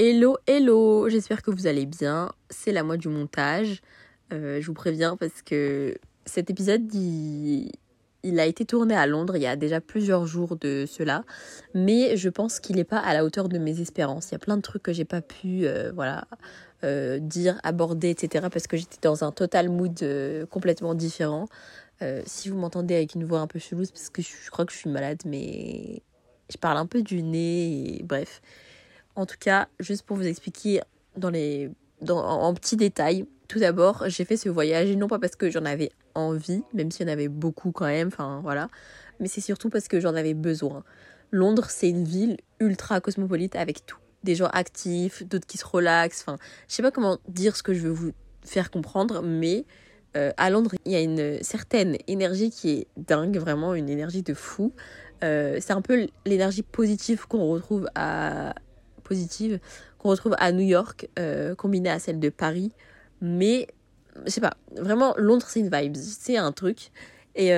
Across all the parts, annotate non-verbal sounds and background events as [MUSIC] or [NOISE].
Hello, hello, j'espère que vous allez bien. C'est la moi du montage. Euh, je vous préviens parce que cet épisode, il, a été tourné à Londres il y a déjà plusieurs jours de cela, mais je pense qu'il n'est pas à la hauteur de mes espérances. Il y a plein de trucs que j'ai pas pu, euh, voilà, euh, dire, aborder, etc. parce que j'étais dans un total mood complètement différent. Euh, si vous m'entendez avec une voix un peu chelou, c'est parce que je, crois que je suis malade, mais je parle un peu du nez, et bref. En tout cas, juste pour vous expliquer dans les, dans, en, petits détails, tout d'abord, j'ai fait ce voyage, non pas parce que j'en avais envie, même s'il y en avait beaucoup quand même, enfin voilà, mais c'est surtout parce que j'en avais besoin. Londres, c'est une ville ultra cosmopolite avec tout. Des gens actifs, d'autres qui se relaxent, enfin, je sais pas comment dire ce que je veux vous faire comprendre, mais euh, à Londres, il y a une certaine énergie qui est dingue, vraiment une énergie de fou. Euh, c'est un peu l'énergie positive qu'on retrouve à positive qu'on retrouve à New York, euh, combinée à celle de Paris. Mais, je sais pas, vraiment, Londres, c'est une vibe, c'est un truc. Et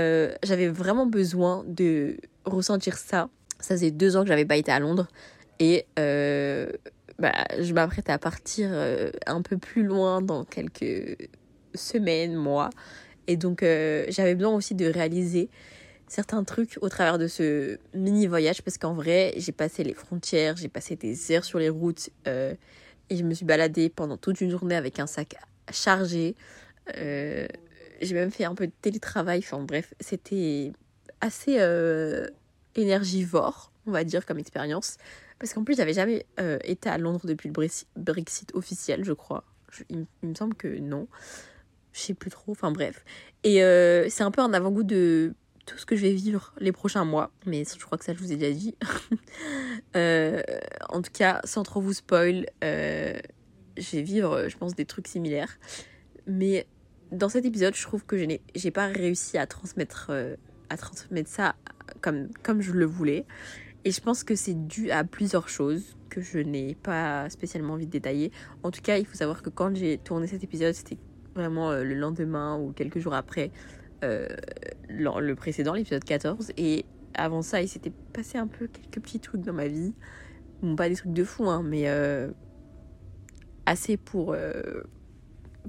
j'avais vraiment besoin de ressentir ça. Ça faisait deux ans que j'avais pas été à Londres. Et bah, je m'apprête à partir un peu plus loin dans quelques semaines, mois. Et donc, euh, j'avais besoin aussi de réaliser certains trucs au travers de ce mini voyage parce qu'en vrai, j'ai passé les frontières, j'ai passé des heures sur les routes euh, et je me suis baladée pendant toute une journée avec un sac chargé. Euh, j'ai même fait un peu de télétravail, enfin bref, c'était assez énergivore, on va dire, comme expérience. Parce qu'en plus, j'avais jamais été à Londres depuis le Brexit officiel, je crois. Il, me semble que non. Je sais plus trop, enfin bref. Et euh, c'est un peu un avant-goût de tout ce que je vais vivre les prochains mois. Mais je crois que ça, je vous ai déjà dit. [LAUGHS] euh, en tout cas, sans trop vous spoil, euh, je vais vivre, je pense, des trucs similaires. Mais dans cet épisode, je trouve que je n'ai pas réussi à transmettre, à transmettre ça comme, comme je le voulais. Et je pense que c'est dû à plusieurs choses que je n'ai pas spécialement envie de détailler. En tout cas, il faut savoir que quand j'ai tourné cet épisode, c'était vraiment euh, le lendemain ou quelques jours après euh, le précédent, l'épisode 14. Et avant ça, il s'était passé un peu quelques petits trucs dans ma vie. Bon, pas des trucs de fou, hein, mais euh, assez pour, euh,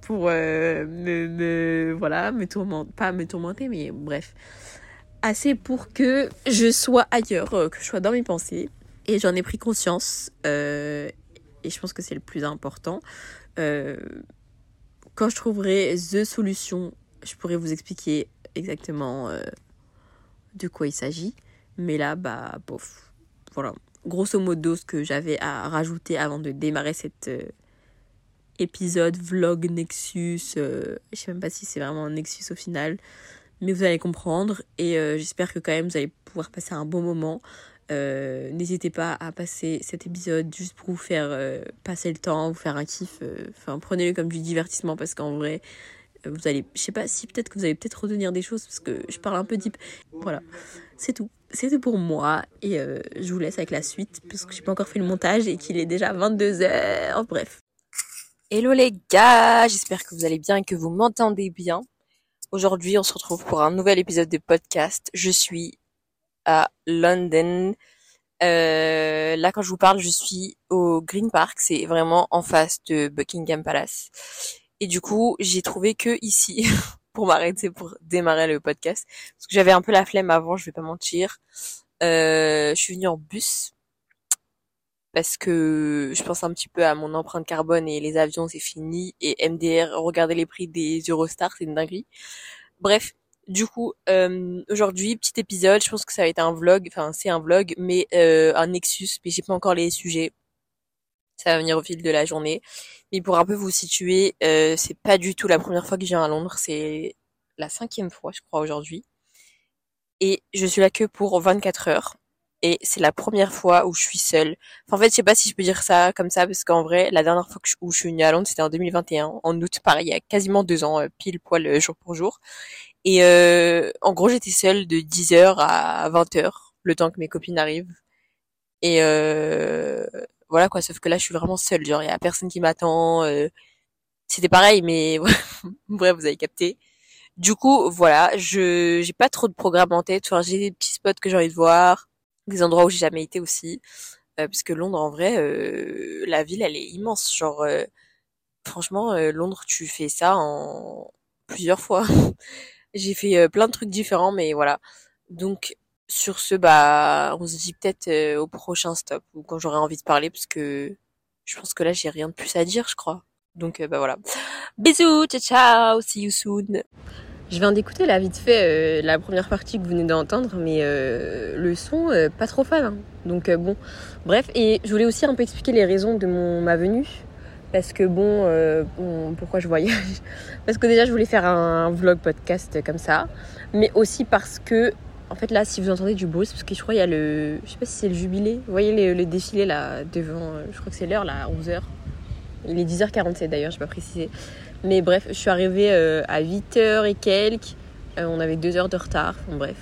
pour euh, me, voilà, me tourmenter, pas me tourmenter, mais bref, assez pour que je sois ailleurs, euh, que je sois dans mes pensées. Et j'en ai pris conscience, euh, et je pense que c'est le plus important. Quand je trouverai The Solution, je pourrais vous expliquer exactement de quoi il s'agit. Mais là, bah, bof, voilà. Grosso modo, ce que j'avais à rajouter avant de démarrer cet euh, épisode, vlog Nexus. Euh, je sais même pas si c'est vraiment un Nexus au final. Mais vous allez comprendre. Et euh, j'espère que quand même vous allez pouvoir passer un bon moment. N'hésitez pas à passer cet épisode juste pour vous faire passer le temps, vous faire un kiff. Enfin, prenez-le comme du divertissement parce qu'en vrai, vous allez, je sais pas si peut-être que vous allez peut-être retenir des choses parce que je parle un peu deep. Voilà, c'est tout. C'est tout pour moi et euh, je vous laisse avec la suite parce que j'ai pas encore fait le montage et qu'il est déjà 22h. Bref. Hello les gars, j'espère que vous allez bien et que vous m'entendez bien. Aujourd'hui, on se retrouve pour un nouvel épisode de podcast. Je suis à London. Euh, là, quand je vous parle, je suis au Green Park. C'est vraiment en face de Buckingham Palace. Et du coup, j'ai trouvé que ici, [LAUGHS] pour m'arrêter, pour démarrer le podcast, parce que j'avais un peu la flemme avant, je vais pas mentir. Euh, je suis venue en bus parce que je pense un petit peu à mon empreinte carbone et les avions c'est fini et MDR regardez les prix des Eurostars c'est une dinguerie bref du coup euh, aujourd'hui petit épisode je pense que ça va être un vlog enfin c'est un vlog mais euh, un Nexus mais j'ai pas encore les sujets ça va venir au fil de la journée. Mais pour un peu vous situer, euh, c'est pas du tout la première fois que je viens à Londres, c'est la cinquième fois, je crois, aujourd'hui. Et je suis là que pour 24 heures. Et c'est la première fois où je suis seule. Enfin, en fait, je sais pas si je peux dire ça comme ça, parce qu'en vrai, la dernière fois que où je suis venue à Londres, c'était en 2021, en août, pareil, il y a quasiment deux ans, euh, pile poil, euh, jour pour jour. Et euh, en gros, j'étais seule de 10h à 20h, le temps que mes copines arrivent. Et euh, voilà quoi sauf que là je suis vraiment seule genre il y a personne qui m'attend euh, c'était pareil mais [LAUGHS] bref vous avez capté Du coup, voilà, je j'ai pas trop de programme en tête. Enfin, j'ai des petits spots que j'ai envie de voir, des endroits où j'ai jamais été aussi. Euh, parce que Londres, en vrai, euh, la ville, elle est immense. Genre, euh, franchement, Londres, tu fais ça en plusieurs fois. [LAUGHS] j'ai fait plein de trucs différents, mais voilà. Donc, sur ce, bah, on se dit peut-être au prochain stop ou quand j'aurai envie de parler, parce que je pense que là, j'ai rien de plus à dire, je crois. Donc, bah voilà. Bisous, ciao, ciao, see you soon. Je viens d'écouter la vite fait la première partie que vous venez d'entendre, mais le son pas trop fan. Hein. Donc bon, bref. Et je voulais aussi un peu expliquer les raisons de mon ma venue, parce que bon, pourquoi je voyage? [LAUGHS] Parce que déjà je voulais faire un vlog podcast comme ça, mais aussi parce que en fait là, si vous entendez du bruit, c'est parce que je crois il y a le, je sais pas si c'est le jubilé. Vous voyez le, le défilé là devant, je crois que c'est l'heure là, 11h. Il est 10h47 d'ailleurs, je pas précisé. Mais bref, je suis arrivée euh, à 8h et quelques. Euh, on avait 2 heures de retard. bref.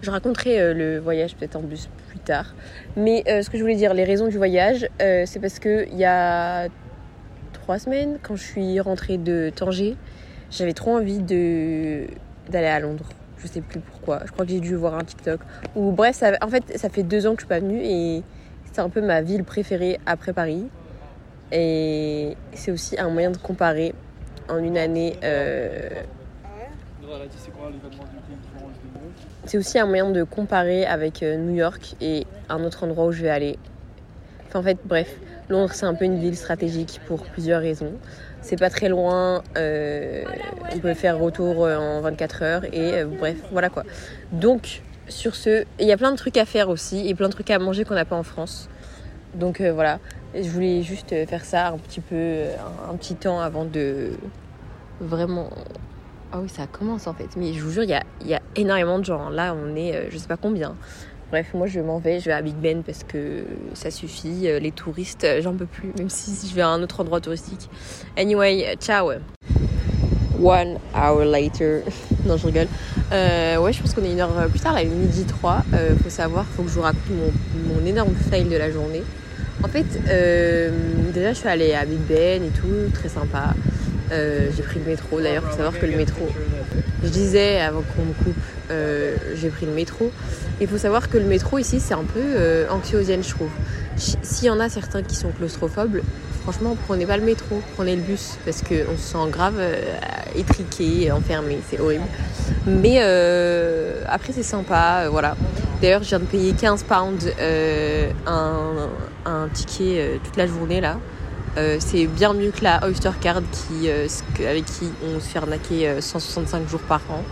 Je raconterai euh, le voyage peut-être en bus plus tard. Mais ce que je voulais dire, les raisons du voyage, c'est parce que il y a 3 semaines, quand je suis rentrée de Tanger, j'avais trop envie de d'aller à Londres. Je sais plus pourquoi. Je crois que j'ai dû voir un TikTok. Ou bref, en fait, ça fait deux ans que je suis pas venue et c'est un peu ma ville préférée après Paris. Et c'est aussi un moyen de comparer une année. Euh, c'est aussi un moyen de comparer avec euh, New York et un autre endroit où je vais aller. Enfin, en fait, bref, Londres c'est un peu une ville stratégique pour plusieurs raisons. C'est pas très loin, euh, on peut faire retour en 24 heures et bref, voilà quoi. Donc, sur ce, il y a plein de trucs à faire aussi et plein de trucs à manger qu'on n'a pas en France. Donc voilà, je voulais juste faire ça un petit peu, un, petit temps avant de vraiment. Ah oui, ça commence en fait. Mais je vous jure, il y a, énormément de gens. Là, on est, euh, je sais pas combien. Bref, moi je m'en vais, je vais à Big Ben parce que ça suffit. Euh, les touristes, euh, j'en peux plus, même si je vais à un autre endroit touristique. Anyway, ciao. One hour later. [LAUGHS] non, je rigole. ouais, je pense qu'on est une heure plus tard, là, midi 3. faut savoir, faut que je vous raconte mon, mon énorme fail de la journée. En fait, euh, déjà, je suis allée à Big Ben et tout, très sympa. Euh, j'ai pris le métro. D'ailleurs, il faut savoir que le métro, je disais avant qu'on me coupe, euh, j'ai pris le métro. Il faut savoir que le métro ici, c'est un peu anxiogène, je trouve. S'il y en a certains qui sont claustrophobes, franchement, prenez pas le métro, prenez le bus parce qu'on se sent grave étriqué, enfermé, c'est horrible. Mais après, c'est sympa, voilà. D'ailleurs, je viens de payer 15 pounds un, un ticket euh, toute la journée là. Euh, c'est bien mieux que la Oyster Card qui, euh, avec qui on se fait arnaquer 165 jours par an.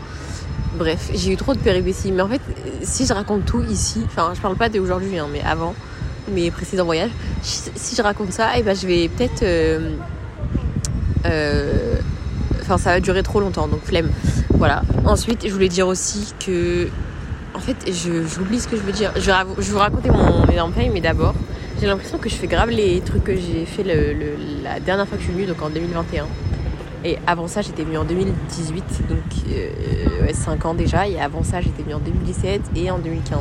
Bref, j'ai eu trop de péripéties. Mais en fait, si je raconte tout ici, enfin, je parle pas d'aujourd'hui, hein, mais avant mes précédents voyages, si je raconte ça, et eh ben, je vais peut-être. Enfin, ça va durer trop longtemps, donc flemme. Voilà. Ensuite, je voulais dire aussi que. En fait, j'oublie ce que je veux dire. Je je vais vous raconter mon énorme paye, mais d'abord, j'ai l'impression que je fais grave les trucs que j'ai fait la dernière fois que je suis venue, donc en 2021. Et avant ça, j'étais venue en 2018, donc euh, 5 ans déjà. Et avant ça, j'étais venue en 2017 et en 2015.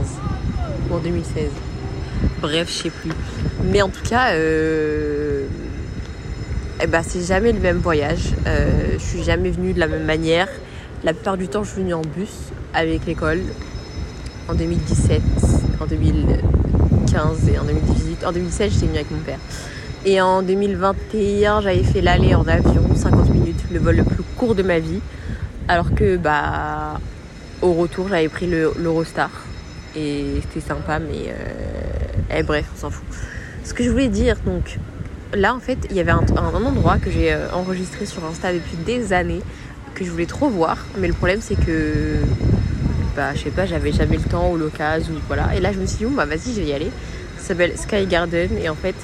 Ou en 2016. Bref, je sais plus. Mais en tout cas, euh, eh ben, c'est jamais le même voyage. Euh, je suis jamais venue de la même manière. La plupart du temps, je suis venue en bus avec l'école. En 2017, en 2000 et en 2018. En 2016, j'étais venue avec mon père. Et en 2021, j'avais fait l'aller en avion, 50 minutes, le vol le plus court de ma vie. Alors que, bah, au retour, j'avais pris l'Eurostar. Et c'était sympa, mais euh... eh, bref, on s'en fout. Ce que je voulais dire, donc, là, en fait, il y avait un, endroit que j'ai euh, enregistré sur Insta depuis des années, que je voulais trop voir. Mais le problème, c'est que je sais pas, j'avais jamais le temps ou l'occasion, ou voilà. Et là, je me suis dit, bon, bah, vas-y, je vais y aller. Ça s'appelle Sky Garden, et en fait,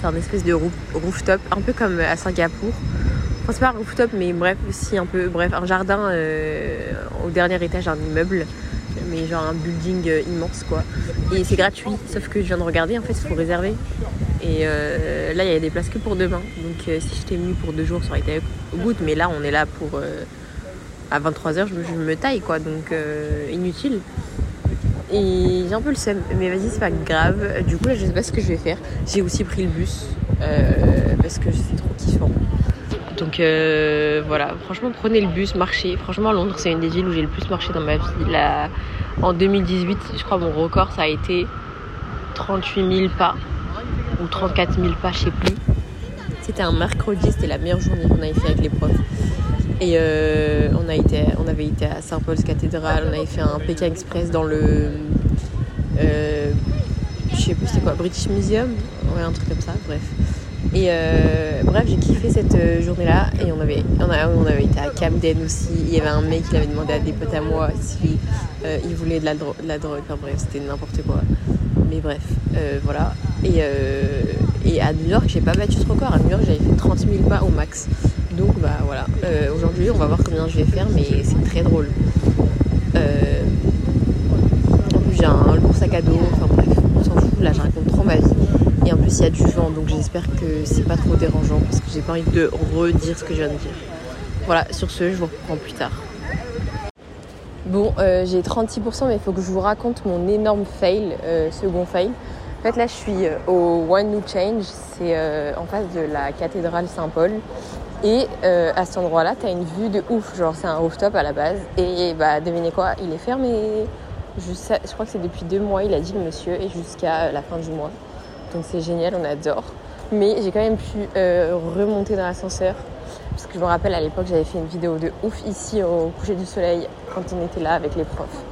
c'est un espèce de rooftop, un peu comme à Singapour. Enfin, c'est pas un rooftop, mais bref, aussi un peu, bref, un jardin euh, au dernier étage d'un immeuble, mais genre un building euh, immense, quoi. Et c'est gratuit, sauf que je viens de regarder, en fait, il faut réserver. Et euh, là, il y a des places que pour demain. Donc, si j'étais venue pour deux jours, ça aurait été au bout, mais là, on est là pour à 23h, je, me taille, quoi. Donc, euh, inutile. Et j'ai un peu le seum. Mais vas-y, c'est pas grave. Du coup, là, je sais pas ce que je vais faire. J'ai aussi pris le bus. Euh, parce que c'est trop kiffant. Donc euh, voilà, franchement, prenez le bus, marchez. Franchement, Londres, c'est une des villes où j'ai le plus marché dans ma vie. Là, en 2018, je crois, mon record, ça a été 38 000 pas ou 34 000 pas, je sais plus. C'était un mercredi, c'était la meilleure journée qu'on avait fait avec les profs. Et euh, on, avait été à Saint-Paul's cathédrale, on avait fait un Pékin Express dans le. Euh, je sais plus c'était quoi, British Museum? Ouais, un truc comme ça, bref. Et euh, bref, j'ai kiffé cette journée-là. Et on avait, on, avait été à Camden aussi. Il y avait un mec qui avait demandé à des potes à moi si il voulait de la, de la drogue. Enfin bref, c'était n'importe quoi. Mais bref, voilà. Et, et à New York, j'ai pas battu ce record. À New York, j'avais fait 30 000 pas au max. Donc bah voilà, euh, aujourd'hui on va voir combien je vais faire, mais c'est très drôle. Euh, en plus j'ai un lourd sac à dos, enfin bref, on s'en fout, là je raconte trop ma vie. Et en plus il y a du vent, donc j'espère que c'est pas trop dérangeant, parce que j'ai pas envie de redire ce que je viens de dire. Voilà, sur ce, je vous reprends plus tard. Bon, euh, j'ai 36%, mais il faut que je vous raconte mon énorme fail, second fail. En fait, là, je suis au One New Change, c'est en face de la cathédrale Saint-Paul. Et euh, à cet endroit-là, tu as une vue de ouf. Genre, c'est un rooftop à la base. Et bah, devinez quoi, il est fermé. Je, je crois que c'est depuis deux mois, il a dit le monsieur, et jusqu'à la fin du mois. Donc c'est génial, on adore. Mais j'ai quand même pu euh, remonter dans l'ascenseur. Parce que je me rappelle à l'époque, j'avais fait une vidéo de ouf ici au coucher du soleil quand on était là avec les profs.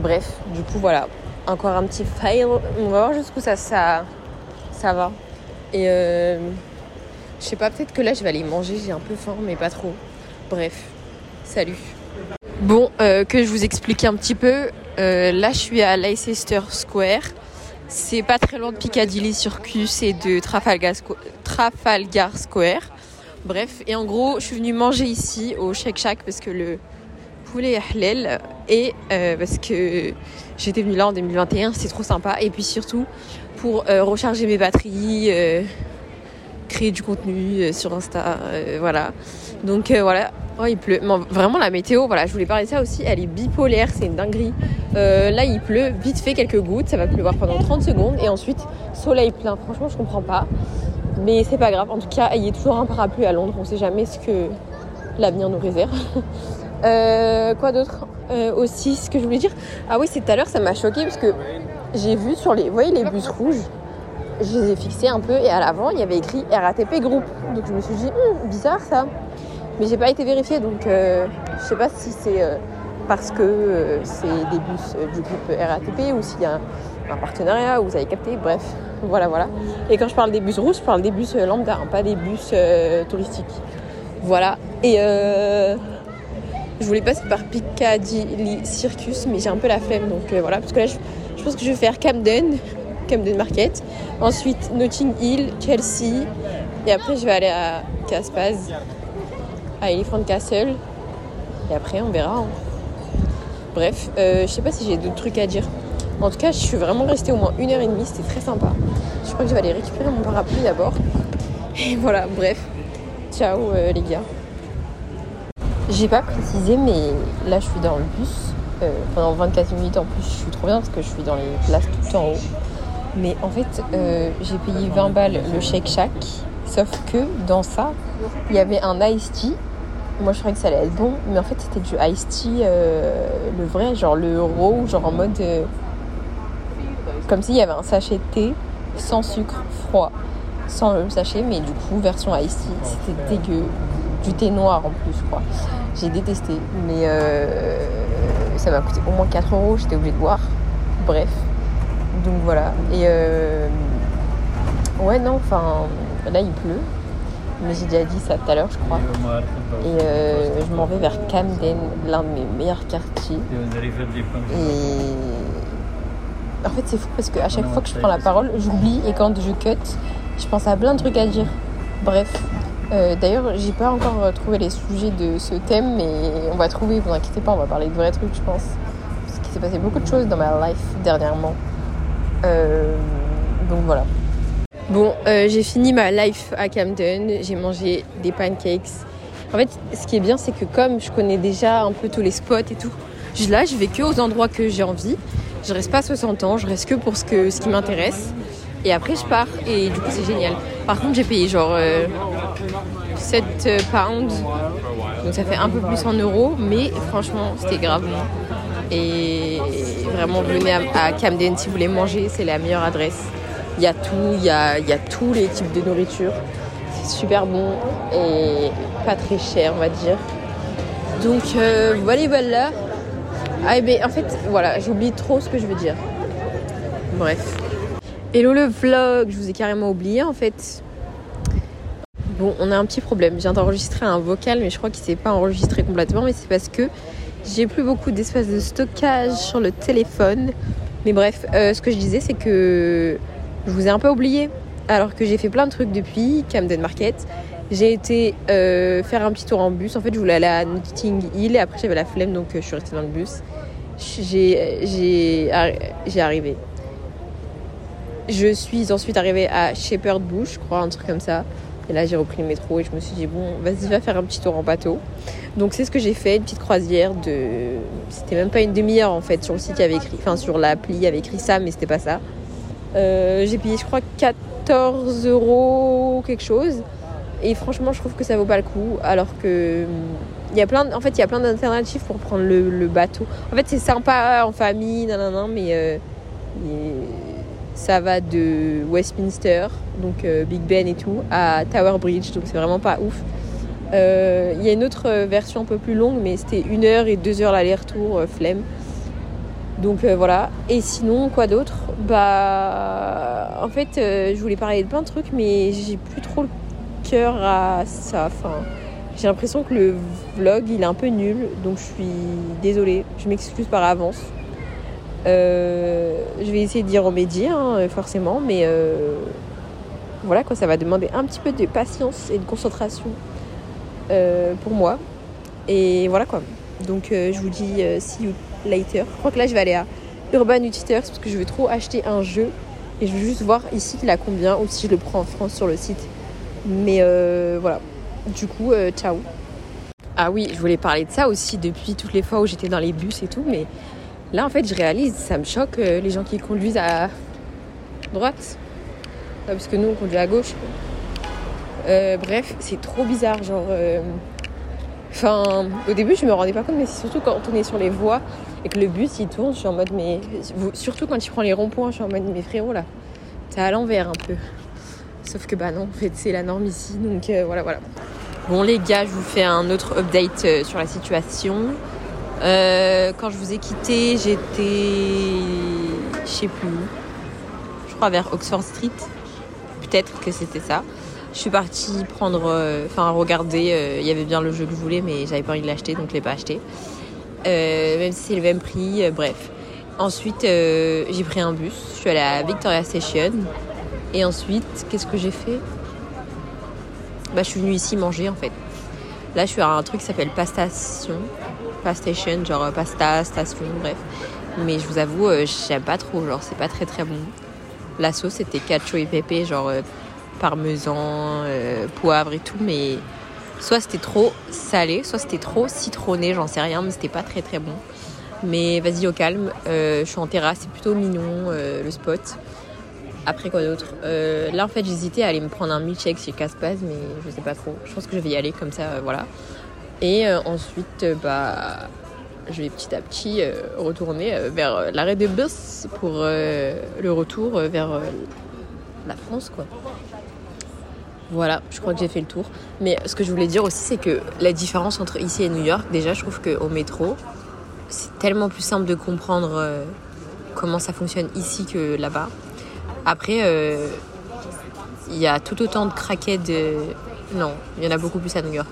Bref, du coup, voilà. Encore un petit fail. On va voir jusqu'où ça, ça, ça va. Et. Euh, je sais pas, peut-être que là je vais aller manger, j'ai un peu faim, mais pas trop. Bref, salut. Bon, euh, que je vous explique un petit peu. Euh, là, je suis à Leicester Square. C'est pas très loin de Piccadilly Circus et de Trafalgar, Square. Bref, et en gros, je suis venue manger ici au Shake Shack parce que le poulet est halal et euh, parce que j'étais venue là en 2021, c'est trop sympa. Et puis surtout pour recharger mes batteries créer du contenu euh, sur Insta, euh, voilà. Donc euh, voilà, oh, il pleut. vraiment la météo, voilà, je voulais parler de ça aussi, elle est bipolaire, c'est une dinguerie. là il pleut, vite fait quelques gouttes, ça va pleuvoir pendant 30 secondes et ensuite soleil plein. Franchement je comprends pas. Mais c'est pas grave, en tout cas il y a toujours un parapluie à Londres, on sait jamais ce que l'avenir nous réserve. [LAUGHS] quoi d'autre? Aussi ce que je voulais dire, ah oui c'est tout à l'heure ça m'a choqué parce que j'ai vu sur les, vous voyez les bus rouges? Je les ai fixés un peu et à l'avant il y avait écrit RATP groupe. Donc je me suis dit hum, bizarre ça. Mais j'ai pas été vérifiée donc euh, je sais pas si c'est euh, parce que euh, c'est des bus du groupe RATP ou s'il y a un, partenariat ou vous avez capté. Bref, voilà voilà. Et quand je parle des bus rouges, je parle des bus lambda, hein, pas des bus touristiques. Voilà. Et je voulais passer par Piccadilly Circus, mais j'ai un peu la flemme donc voilà parce que là je pense que je vais faire Camden Camden Market. Ensuite, Notting Hill, Chelsea. Et après, je vais aller à Caspaz, à Elephant Castle. Et après, on verra. Hein. Bref, euh, je sais pas si j'ai d'autres trucs à dire. En tout cas, je suis vraiment restée au moins une heure et demie. C'était très sympa. Je crois que je vais aller récupérer mon parapluie d'abord. Et voilà, bref. Ciao euh, les gars. J'ai pas précisé, mais là, je suis dans le bus. Euh, pendant 24 minutes en plus, je suis trop bien parce que je suis dans les places tout en haut. Mais en fait, euh, j'ai payé 20 balles le Shake Shack. Sauf que dans ça, il y avait un iced tea. Moi, je croyais que ça allait être bon. Mais en fait, c'était du iced tea, euh, le vrai, genre le raw, genre en mode. Euh, comme s'il y avait un sachet de thé sans sucre, froid, sans le sachet. Mais du coup, version iced tea, c'était dégueu. Du thé noir en plus, je crois. J'ai détesté. Mais ça m'a coûté au moins 4 euros. J'étais obligée de boire. Bref. Donc voilà. Et euh, ouais, non, enfin, là il pleut. Mais j'ai déjà dit ça tout à l'heure, je crois. Et euh, je m'en vais vers Camden, l'un de mes meilleurs quartiers. Et en fait, c'est fou parce qu'à chaque fois que je prends la parole, j'oublie et quand je cut, je pense à plein de trucs à dire. Bref. Euh, d'ailleurs, j'ai pas encore trouvé les sujets de ce thème, mais on va trouver, vous inquiétez pas, on va parler de vrais trucs, je pense. Parce qu'il s'est passé beaucoup de choses dans ma life dernièrement. Euh, donc voilà. Bon, euh, j'ai fini ma life à Camden. J'ai mangé des pancakes. En fait, ce qui est bien, c'est que comme je connais déjà un peu tous les spots et tout, là, je vais que aux endroits que j'ai envie. Je reste pas 60 ans, je reste que pour ce, que, ce qui m'intéresse. Et après, je pars. Et du coup, c'est génial. Par contre, j'ai payé genre 7 pounds. Donc ça fait un peu plus en euros, mais franchement, c'était grave bon. Et vraiment, venez à, Camden si vous voulez manger, c'est la meilleure adresse. Il y a tout, il y a, tous les types de nourriture. C'est super bon et pas très cher, on va dire. Donc euh, voilà, voilà. Ah, ben, en fait, voilà, j'oublie trop ce que je veux dire. Bref. Hello le vlog, je vous ai carrément oublié en fait. Bon, on a un petit problème. Je viens d'enregistrer un vocal, mais je crois qu'il s'est pas enregistré complètement. Mais c'est parce que j'ai plus beaucoup d'espace de stockage sur le téléphone. Mais bref, euh, ce que je disais, c'est que je vous ai un peu oublié. Alors que j'ai fait plein de trucs depuis Camden Market. J'ai été euh, faire un petit tour en bus. En fait, je voulais aller à Notting Hill et après j'avais la flemme, donc euh, je suis restée dans le bus. J'ai arrivé. Je suis ensuite arrivée à Shepherd Bush, je crois, un truc comme ça. Et là, j'ai repris le métro et je me suis dit, bon, vas-y, va faire un petit tour en bateau. Donc, c'est ce que j'ai fait, une petite croisière de. C'était même pas une demi-heure en fait. Sur le site, il avait écrit. Enfin, sur l'appli, il y avait écrit ça, mais c'était pas ça. Euh, j'ai payé, je crois, 14 euros quelque chose. Et franchement, je trouve que ça vaut pas le coup. Alors que. Il y a plein, en fait, il y a plein d'alternatives pour prendre le, bateau. En fait, c'est sympa en famille, nanana, mais. Euh, ça va de Westminster, donc euh, Big Ben et tout, à Tower Bridge, donc c'est vraiment pas ouf. Euh, il y a une autre version un peu plus longue, mais c'était une heure et deux heures l'aller-retour, euh, flemme. Donc voilà. Et sinon, quoi d'autre? Bah, en fait, je voulais parler de plein de trucs, mais j'ai plus trop le cœur à ça. Enfin, j'ai l'impression que le vlog il est un peu nul, donc je suis désolée. Je m'excuse par avance. Euh, je vais essayer d'y remédier, hein, forcément, mais euh, voilà quoi, ça va demander un petit peu de patience et de concentration euh, pour moi. Et voilà quoi. Donc je vous dis see you later. Je crois que là je vais aller à Urban Outfitters parce que je veux trop acheter un jeu et je veux juste voir ici qu'il a combien ou si je le prends en France sur le site. Mais voilà. Du coup, ciao. Ah oui, je voulais parler de ça aussi depuis toutes les fois où j'étais dans les bus et tout, mais Là, en fait, je réalise, ça me choque euh, les gens qui conduisent à droite. parce que nous, on conduit à gauche. Euh, bref, c'est trop bizarre. Genre. Euh, enfin, au début, je me rendais pas compte, mais c'est surtout quand on est sur les voies et que le bus il tourne, je suis en mode, mais. Surtout quand il prend les ronds-points, je suis en mode, mais frérot, là, t'es à l'envers un peu. Sauf que, bah non, en fait, c'est la norme ici, donc voilà, voilà. Bon, les gars, je vous fais un autre update sur la situation. Euh, quand je vous ai quitté, j'étais. Je sais plus où. Je crois vers Oxford Street. Peut-être que c'était ça. Je suis partie prendre. Euh, enfin, regarder. Euh, il y avait bien le jeu que je voulais, mais j'avais pas envie de l'acheter, donc je l'ai pas acheté. même si c'est le même prix, bref. Ensuite, j'ai pris un bus. Je suis allée à Victoria Station. Et ensuite, qu'est-ce que j'ai fait? Bah, je suis venue ici manger en fait. Là, je suis à un truc qui s'appelle Pastation station, genre euh, pasta, station, bref. Mais je vous avoue, euh, j'aime pas trop, genre c'est pas très très bon. La sauce c'était cacio et pépé, genre euh, parmesan, poivre et tout, mais soit c'était trop salé, soit c'était trop citronné, j'en sais rien, mais c'était pas très très bon. Mais vas-y au calme, je suis en terrasse, c'est plutôt mignon le spot. Après quoi d'autre? Là en fait j'hésitais à aller me prendre un milkshake chez Caspaz, mais je sais pas trop. Je pense que je vais y aller comme ça, voilà. Et euh, ensuite, euh, bah, je vais petit à petit euh, retourner vers l'arrêt de bus pour le retour vers la France, quoi. Voilà, je crois que j'ai fait le tour. Mais ce que je voulais dire aussi, c'est que la différence entre ici et New York, déjà, je trouve qu'au métro, c'est tellement plus simple de comprendre comment ça fonctionne ici que là-bas. Après, il y a tout autant de craquettes non, il y en a beaucoup plus à New York.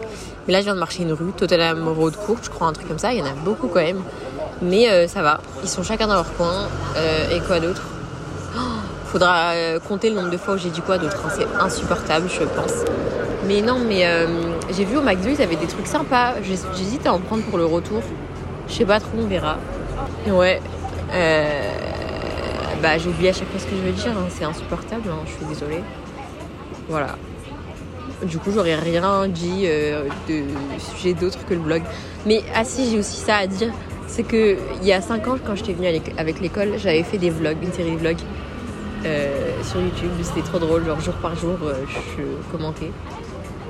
Mais là, je viens de marcher une rue, Tottenham Road Court, je crois, un truc comme ça. Il y en a beaucoup quand même. Mais euh, ça va. Ils sont chacun dans leur coin. Euh, et quoi d'autre? Oh, Faudra euh, compter le nombre de fois où j'ai dit quoi d'autre. Hein. C'est insupportable, je pense. Mais non, mais j'ai vu au McDo, ils avaient des trucs sympas. J'hésite à en prendre pour le retour. Je sais pas trop, on verra. Ouais. bah, j'ai oublié à chaque fois ce que je veux dire. Hein. C'est insupportable, hein. je suis désolée. Voilà. Du coup, j'aurais rien dit euh, de sujet d'autre que le blog. Mais ah si, j'ai aussi ça à dire. C'est que il y a 5 ans, quand j'étais venue avec l'école, j'avais fait des vlogs, une série de vlogs euh, sur YouTube. C'était trop drôle, genre jour par jour, euh, je commentais.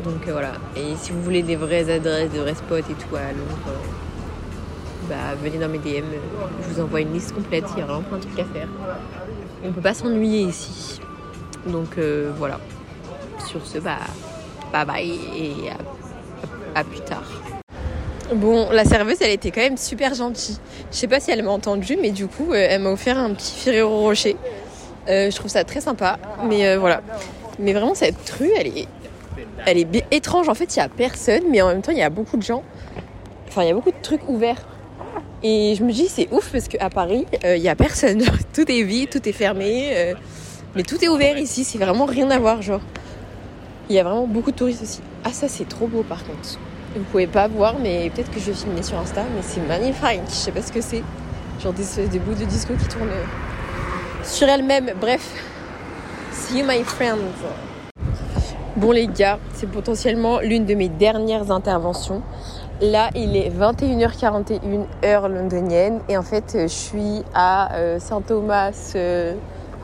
Donc voilà. Et si vous voulez des vraies adresses, des vrais spots et tout à Londres, bah venez dans mes DM. Je vous envoie une liste complète. Il y a vraiment plein de trucs à faire. On peut pas s'ennuyer ici. Donc voilà. Sur ce, bah bye bye et à, plus tard. Bon, la serveuse, elle était quand même super gentille. Je sais pas si elle m'a entendu, mais du coup, euh, elle m'a offert un petit Ferrero Rocher. Euh, je trouve ça très sympa, mais euh, voilà. Mais vraiment, cette rue, elle est, étrange. En fait, il y a personne, mais en même temps, il y a beaucoup de gens. Enfin, il y a beaucoup de trucs ouverts. Et je me dis, c'est ouf parce qu'à Paris, euh, il y a personne. [LAUGHS] Tout est vide, tout est fermé, euh, mais tout est ouvert ici. C'est vraiment rien à voir, genre. Il y a vraiment beaucoup de touristes aussi. Ah, ça, c'est trop beau par contre. Vous pouvez pas voir, mais peut-être que je vais filmer sur Insta, mais c'est magnifique. Je sais pas ce que c'est. Genre des, bouts de disco qui tournent euh, sur elles-mêmes. Bref. See you, my friends. Bon, les gars, c'est potentiellement l'une de mes dernières interventions. Là, il est 21h41 heure londonienne et en fait, euh, je suis à euh, Saint Thomas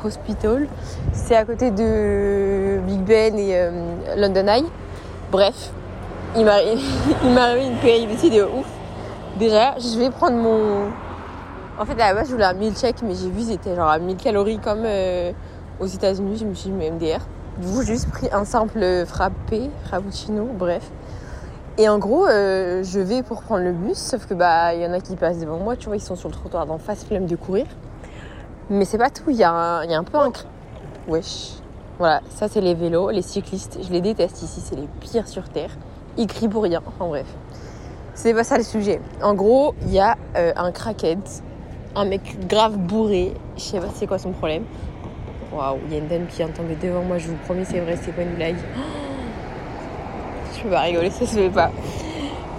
Hospital. C'est à côté de Big Ben et euh, London Eye. Bref, il m'a [LAUGHS] arrivé une péripétie de ouf. Déjà, je vais prendre mon. En fait, à la base, je voulais un milkshake, mais j'ai vu, c'était genre à 1000 calories comme euh, aux États-Unis. Je me suis dit, mais MDR. Du coup, j'ai juste pris un simple frappé, frappuccino, bref. Et en gros, euh, je vais pour prendre le bus, sauf que bah, il y en a qui passent devant moi, tu vois, ils sont sur le trottoir d'en face, flemme de courir. Mais c'est pas tout, il y, a un- il y a un peu un. Wesh. Voilà, ça c'est les vélos, les cyclistes, je les déteste ici, c'est les pires sur terre. Ils crient pour rien, enfin bref. C'est pas ça le sujet. En gros, il y a euh, un crackhead, un mec grave bourré, je sais pas c'est quoi son problème. Waouh, il y a une dame qui vient tomber devant moi, je vous promets, c'est vrai, c'est pas une blague. [GASPS] Je peux pas rigoler, ça se fait pas.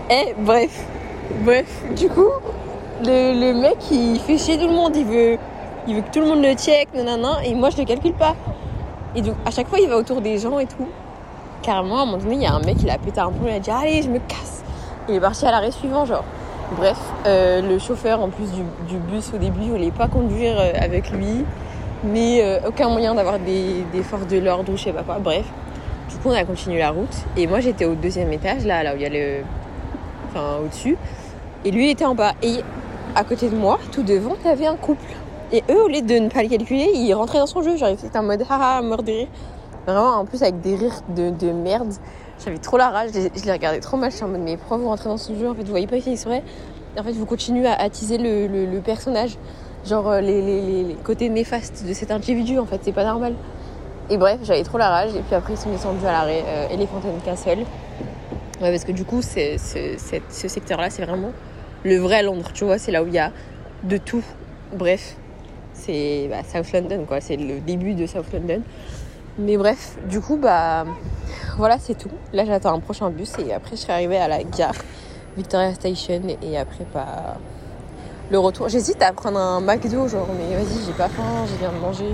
Eh, bref, bref, du coup, le mec il fait chier tout le monde, il veut, il veut que tout le monde le check, nanana, et moi je le calcule pas. Et donc à chaque fois il va autour des gens et tout. Carrément, à un moment donné, il y a un mec, il a pété un plomb, il a dit allez, je me casse. Il est parti à l'arrêt suivant, genre. Bref, euh, le chauffeur en plus du, du bus au début, voulait pas conduire euh, avec lui, mais euh, aucun moyen d'avoir des, des forces de l'ordre ou je sais pas quoi. Bref, du coup, on a continué la route et moi j'étais au deuxième étage, là, là où il y a le. Enfin, au-dessus. Et lui, il était en bas. Et à côté de moi, tout devant, avait un couple. Et eux, au lieu de ne pas le calculer, ils rentraient dans son jeu. Genre, ils étaient en mode haha, mort de rire. Vraiment, en plus, avec des rires de, de merde. J'avais trop la rage. Je les, regardais trop mal. Je suis en mode, mais pourquoi vous rentrez dans son jeu? En fait, vous voyez pas qu'ils seraient? En fait, vous continuez à attiser le, le- personnage. Genre, euh, les, les- côtés néfastes de cet individu. En fait, c'est pas normal. Et bref, j'avais trop la rage. Et puis après, ils sont descendus à l'arrêt euh, Elephant and Castle. Ouais, parce que du coup, ce secteur-là, c'est vraiment le vrai Londres, tu vois. C'est là où il y a de tout. Bref, c'est bah, South London, quoi. C'est le début de South London. Mais bref, du coup, bah voilà, c'est tout. Là, j'attends un prochain bus et après, je serai arrivée à la gare Victoria Station et après, bah le retour. J'hésite à prendre un McDo, genre, mais vas-y, j'ai pas faim, j'ai bien de manger.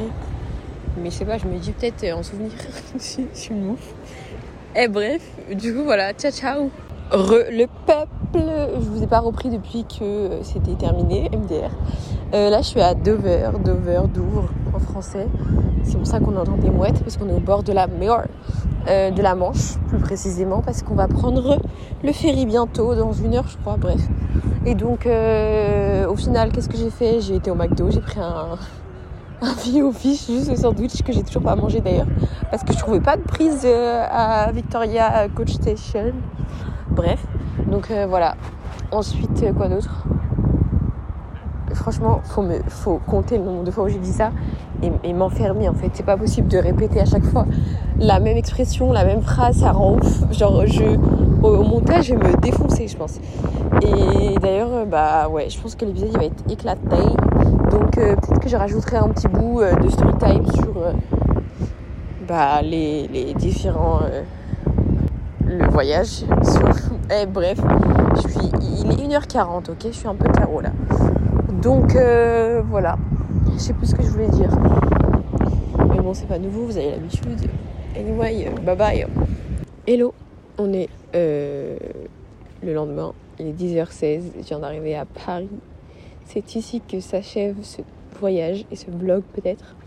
Mais je sais pas, je me dis peut-être euh, en souvenir, [LAUGHS] je suis. Et bref, du coup, voilà, ciao ciao. Re, le peuple, je vous ai pas repris depuis que euh, c'était terminé, MDR. Euh, là, je suis à Dover, Dover, Douvres en français. C'est pour ça qu'on entend des mouettes, parce qu'on est au bord de la mer, euh, de la Manche, plus précisément, parce qu'on va prendre le ferry bientôt, dans une heure, je crois, bref. Et donc, au final, qu'est-ce que j'ai fait? J'ai été au McDo, j'ai pris un, [LAUGHS] un juste le sandwich que j'ai toujours pas mangé d'ailleurs, parce que je trouvais pas de prise à Victoria Coach Station. Bref, donc euh, voilà. Ensuite, euh, quoi d'autre? Franchement, faut me, faut compter le nombre de fois où j'ai dit ça et, m'enfermer en fait. C'est pas possible de répéter à chaque fois la même expression, la même phrase, ça rend ouf. Genre, je, au, montage, je vais me défoncer, je pense. Et d'ailleurs, euh, bah ouais, je pense que l'épisode va être éclaté. Donc peut-être que je rajouterai un petit bout de story time sur bah, les, les différents le voyage. Eh, bref, il est 1h40, ok, je suis un peu carreau là. Donc euh, voilà, je sais plus ce que je voulais dire. Mais bon, c'est pas nouveau, vous avez l'habitude. Anyway, euh, bye bye. Hello, on est euh, le lendemain, il est 10h16, je viens d'arriver à Paris. C'est ici que s'achève ce voyage et ce vlog peut-être.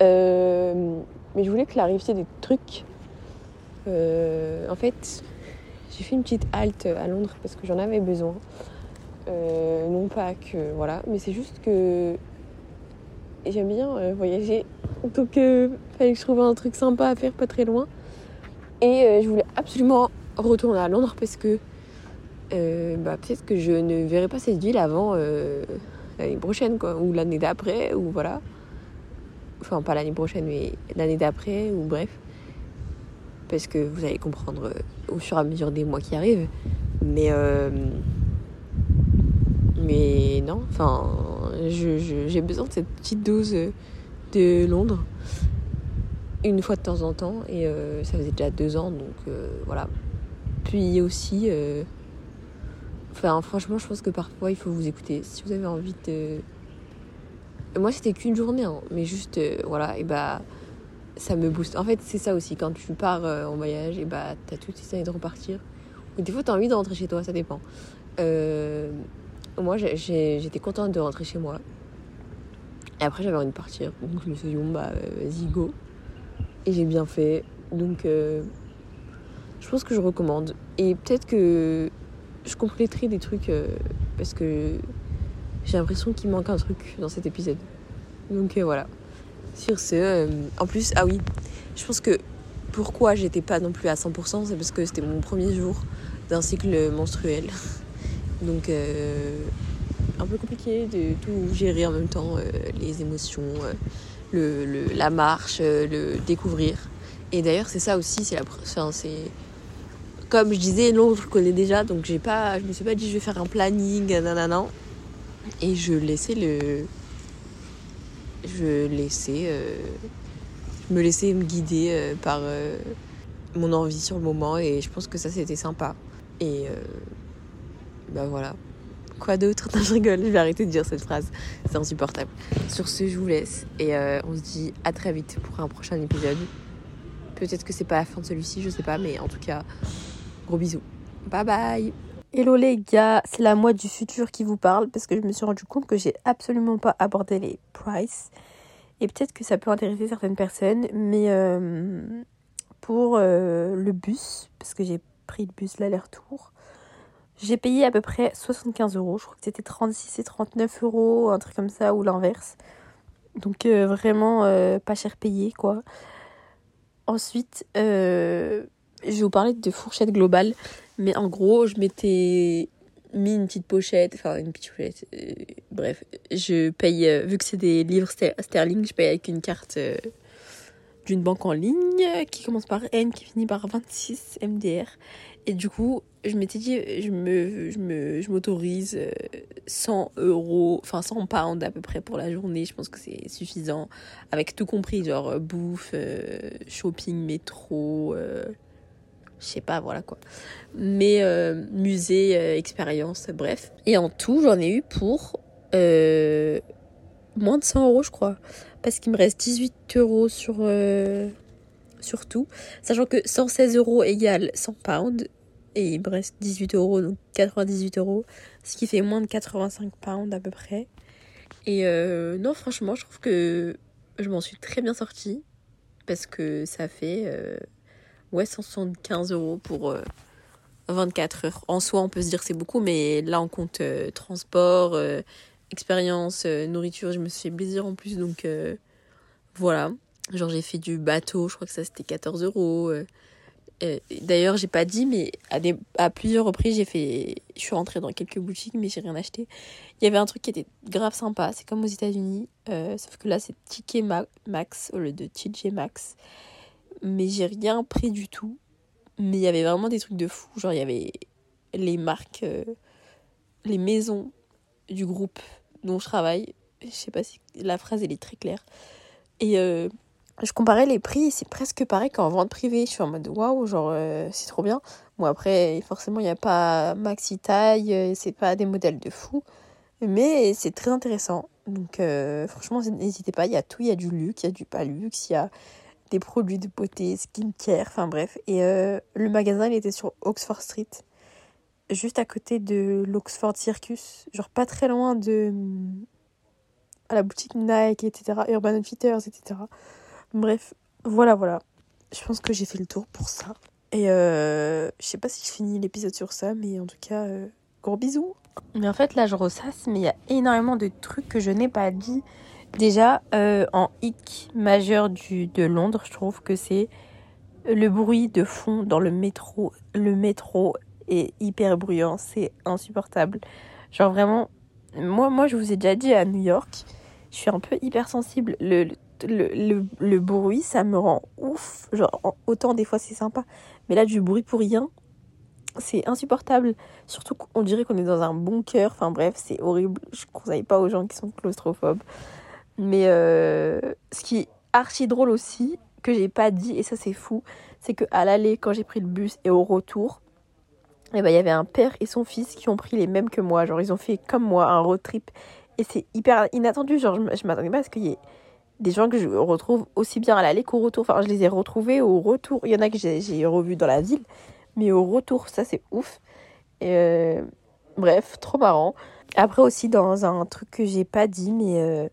Mais je voulais clarifier des trucs en fait, j'ai fait une petite halte à Londres parce que j'en avais besoin. non pas que voilà, mais c'est juste que j'aime bien voyager. Donc il fallait que je trouve un truc sympa à faire pas très loin. Et je voulais absolument retourner à Londres parce que euh, bah, peut-être que je ne verrai pas cette ville avant euh, l'année prochaine, quoi, ou l'année d'après, ou voilà. Enfin, pas l'année prochaine, mais l'année d'après, ou bref. Parce que vous allez comprendre euh, au fur et à mesure des mois qui arrivent. Mais. mais non, enfin, j'ai besoin de cette petite dose de Londres une fois de temps en temps et ça faisait déjà deux ans donc voilà puis aussi Enfin, franchement, je pense que parfois il faut vous écouter. Si vous avez envie de. Moi, c'était qu'une journée, hein, mais juste, euh, voilà, et bah, ça me booste. En fait, c'est ça aussi, quand tu pars euh, en voyage, et bah, t'as toutes ces envie de repartir. Ou des fois, t'as envie de rentrer chez toi, ça dépend. Euh, moi, j'étais contente de rentrer chez moi. Et après, j'avais envie de partir. Donc, je me suis dit, bon, bah, vas-y, go. Et j'ai bien fait. Donc, je pense que je recommande. Et peut-être que je compléterai des trucs euh, parce que j'ai l'impression qu'il manque un truc dans cet épisode. Donc euh, voilà. Sur ce, euh, en plus, ah oui, je pense que pourquoi j'étais pas non plus à 100%, c'est parce que c'était mon premier jour d'un cycle menstruel. [LAUGHS] Donc un peu compliqué de tout gérer en même temps, les émotions, le, la marche, le découvrir. Et d'ailleurs, c'est ça aussi, c'est la, enfin, c'est comme je disais, non, je connais déjà, donc j'ai pas, je me suis pas dit je vais faire un planning, nanana. Et je laissais le. Je laissais. Euh, me laissais me guider euh, par euh, mon envie sur le moment, et je pense que ça c'était sympa. Et. ben voilà. Quoi d'autre? [LAUGHS] Non, je rigole, je vais arrêter de dire cette phrase. C'est insupportable. Sur ce, je vous laisse, et on se dit à très vite pour un prochain épisode. Peut-être que c'est pas la fin de celui-ci, je sais pas, mais en tout cas, Gros bisous. Bye bye. Hello les gars, c'est la moi du futur qui vous parle parce que je me suis rendu compte que j'ai absolument pas abordé les prices. Et peut-être que ça peut intéresser certaines personnes, mais euh, pour euh, le bus, parce que j'ai pris le bus l'aller-retour, j'ai payé à peu près 75 euros. Je crois que c'était 36 et 39 euros, un truc comme ça, ou l'inverse. Donc euh, vraiment pas cher payé, quoi. Ensuite, je vais vous parler de fourchette globale. Mais en gros, je m'étais mis une petite pochette, enfin une petite pochette, euh, bref, je paye, euh, vu que c'est des livres sterling, je paye avec une carte euh, d'une banque en ligne qui commence par N, qui finit par 26 MDR. Et du coup, je m'étais dit, je me, je me, je m'autorise 100 euros, enfin 100 pounds à peu près pour la journée. Je pense que c'est suffisant, avec tout compris, genre bouffe, shopping, métro je sais pas, voilà quoi. Mais euh, musée, euh, expérience, bref. Et en tout, j'en ai eu pour euh, moins de 100 euros, je crois. Parce qu'il me reste 18 euros sur, sur tout. Sachant que 116 euros égale 100 pounds. Et il me reste 18 euros, donc 98 euros. Ce qui fait moins de 85 pounds à peu près. Et non, franchement, je trouve que je m'en suis très bien sortie. Parce que ça fait ouais, 175 euros pour 24 euh, heures. En soi, on peut se dire c'est beaucoup, mais là, on compte euh, transport, euh, expérience, nourriture. Je me suis fait plaisir en plus, donc voilà. Genre, j'ai fait du bateau, je crois que ça c'était 14 euros. D'ailleurs, j'ai pas dit, mais à plusieurs reprises, j'ai fait. Je suis rentrée dans quelques boutiques, mais j'ai rien acheté. Il y avait un truc qui était grave sympa, c'est comme aux États-Unis, sauf que là, c'est Ticket Max au lieu de TJ Max mais j'ai rien pris du tout. Mais il y avait vraiment des trucs de fou. Genre, il y avait les marques, euh, les maisons du groupe dont je travaille. Je sais pas si la phrase elle est très claire. Et euh, je comparais les prix, c'est presque pareil qu'en vente privée. Je suis en mode waouh, genre euh, c'est trop bien. Bon, après, forcément, il n'y a pas maxi taille, c'est pas des modèles de fou. Mais c'est très intéressant. Donc, franchement, n'hésitez pas. Il y a tout. Il y a du luxe, il y a du pas luxe, il y a des produits de beauté, skincare, enfin bref. Et euh, le magasin, il était sur Oxford Street, juste à côté de l'Oxford Circus, genre pas très loin de la boutique Nike, etc., Urban Outfitters, etc. Bref, voilà, voilà. Je pense que j'ai fait le tour pour ça. Et euh, je sais pas si je finis l'épisode sur ça, mais en tout cas, euh, gros bisous. Mais en fait, là, je ressasse, mais il y a énormément de trucs que je n'ai pas dit. Déjà, euh, en hic majeur du, de Londres, je trouve que c'est le bruit de fond dans le métro. Le métro est hyper bruyant, c'est insupportable. Genre vraiment, moi, moi, je vous ai déjà dit à New York, je suis un peu hypersensible. Le, le, le, le bruit, ça me rend ouf. Genre, en- autant des fois c'est sympa, mais là, du bruit pour rien, c'est insupportable. Surtout qu'on dirait qu'on est dans un bunker. Enfin bref, c'est horrible. Je conseille pas aux gens qui sont claustrophobes. Mais euh, ce qui est archi drôle aussi, que j'ai pas dit, et ça c'est fou, c'est que à l'aller, quand j'ai pris le bus et au retour, eh ben, il y avait un père et son fils qui ont pris les mêmes que moi. Genre, ils ont fait comme moi un road trip. Et c'est hyper inattendu. Genre, je m'attendais pas à ce qu'il y ait des gens que je retrouve aussi bien à l'aller qu'au retour. Enfin, je les ai retrouvés au retour. Il y en a que j'ai revus dans la ville. Mais au retour, ça c'est ouf. Euh, bref, trop marrant. Après aussi, dans un truc que j'ai pas dit, mais euh,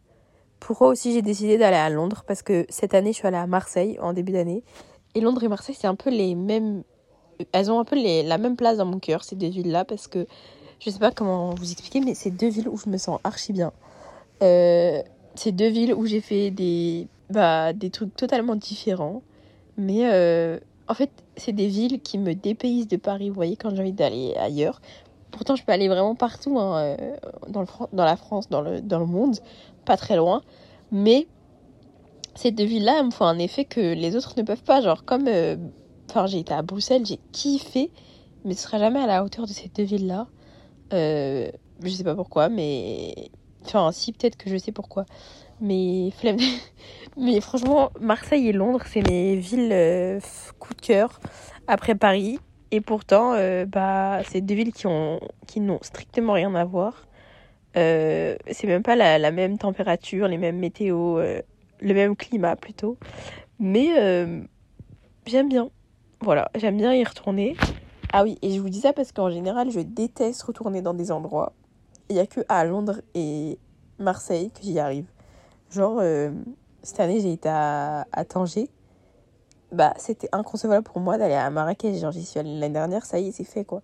pourquoi aussi j'ai décidé d'aller à Londres Parce que cette année, je suis allée à Marseille en début d'année. Et Londres et Marseille, c'est un peu les mêmes. Elles ont un peu la même place dans mon cœur, ces deux villes-là, parce que je sais pas comment vous expliquer, mais c'est deux villes où je me sens archi bien. Euh, c'est deux villes où j'ai fait des, bah, des trucs totalement différents. Mais euh, en fait, c'est des villes qui me dépaysent de Paris, vous voyez, quand j'ai envie d'aller ailleurs. Pourtant, je peux aller vraiment partout hein, euh, dans, le, dans la France, dans le, dans le monde, pas très loin. Mais ces deux villes-là, me font un effet que les autres ne peuvent pas. Genre, comme. euh, Enfin, j'ai été à Bruxelles, j'ai kiffé, mais ce sera jamais à la hauteur de ces deux villes-là. Euh, je sais pas pourquoi, mais. Enfin, si, peut-être que je sais pourquoi. Mais flemme. [LAUGHS] mais franchement, Marseille et Londres, c'est mes villes euh, coup de cœur après Paris. Et pourtant, euh, bah, c'est deux villes qui ont qui n'ont strictement rien à voir. Euh, c'est même pas la, même température, les mêmes météos, euh, le même climat plutôt. Mais euh, j'aime bien. Voilà, j'aime bien y retourner. Ah oui, et je vous dis ça parce qu'en général, je déteste retourner dans des endroits. Il n'y a que à Londres et Marseille que j'y arrive. Genre, cette année, j'ai été à, à Tanger. Bah, c'était inconcevable pour moi d'aller à Marrakech. Genre, j'y suis allée l'année dernière, ça y est, c'est fait, quoi.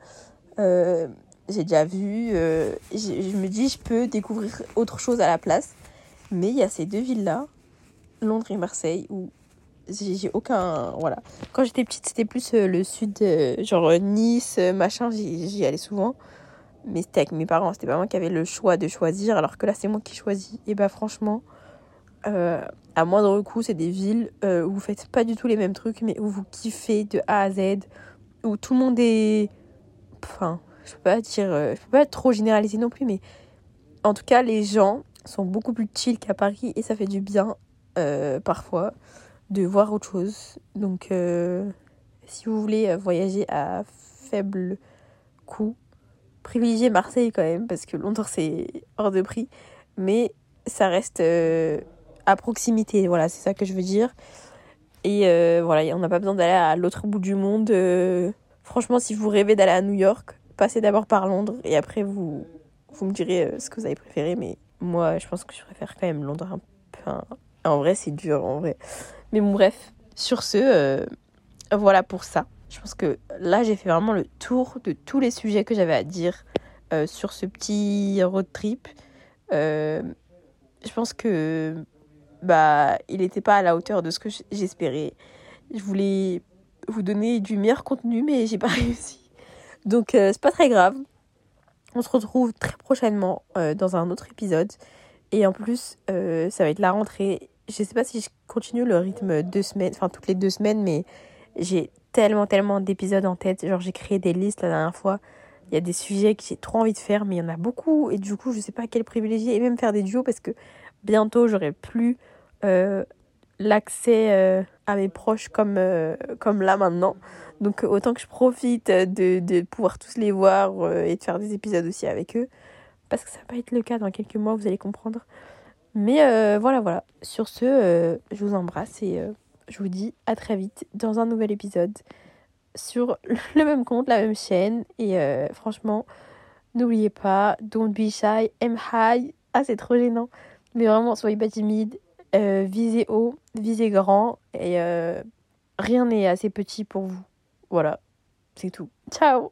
Euh, j'ai déjà vu. euh, je me dis, je peux découvrir autre chose à la place. Mais il y a ces deux villes-là, Londres et Marseille, où j'ai aucun. Voilà. Quand j'étais petite, c'était plus euh, le sud, euh, genre Nice, machin, j'y allais souvent. Mais c'était avec mes parents, c'était pas moi qui avais le choix de choisir, alors que là, c'est moi qui choisis. Et bah, franchement, à moindre coût, c'est des villes où vous faites pas du tout les mêmes trucs, mais où vous kiffez de A à Z, où tout le monde est. Enfin, je peux pas dire. Je peux pas trop généraliser non plus, mais en tout cas, les gens sont beaucoup plus chill qu'à Paris et ça fait du bien euh, parfois de voir autre chose. Donc, euh, si vous voulez euh, voyager à faible coût, privilégiez Marseille quand même, parce que Londres c'est hors de prix, mais ça reste à proximité. Voilà, c'est ça que je veux dire. Et voilà, on n'a pas besoin d'aller à l'autre bout du monde. franchement, si vous rêvez d'aller à New York, passez d'abord par Londres et après vous, vous me direz euh, ce que vous avez préféré. Mais moi, je pense que je préfère quand même Londres un peu. En vrai, c'est dur, en vrai. Mais bon, bref. Sur ce, euh, voilà pour ça. Je pense que là, j'ai fait vraiment le tour de tous les sujets que j'avais à dire euh, sur ce petit road trip. Je pense que bah, il n'était pas à la hauteur de ce que j'espérais. Je voulais vous donner du meilleur contenu, mais j'ai pas [LAUGHS] réussi. Donc, euh, c'est pas très grave. On se retrouve très prochainement euh, dans un autre épisode. Et en plus, euh, ça va être la rentrée. Je sais pas si je continue le rythme deux semaines, enfin toutes les deux semaines, mais j'ai tellement, tellement d'épisodes en tête. Genre, j'ai créé des listes la dernière fois. Il y a des sujets que j'ai trop envie de faire, mais il y en a beaucoup. Et du coup, je sais pas quel privilégier. Et même faire des duos parce que bientôt, j'aurai plus l'accès à mes proches comme, comme là maintenant. Donc, autant que je profite de, de pouvoir tous les voir euh, et de faire des épisodes aussi avec eux. Parce que ça va être le cas dans quelques mois, vous allez comprendre. Mais euh, voilà, voilà. Sur ce, euh, je vous embrasse et euh, je vous dis à très vite dans un nouvel épisode sur [LAUGHS] le même compte, la même chaîne. Et euh, franchement, n'oubliez pas, don't be shy, aim high. Ah, c'est trop gênant. Mais vraiment, soyez pas timide, euh, visez haut, visez grand. Et euh, rien n'est assez petit pour vous. Voilà, c'est tout. Ciao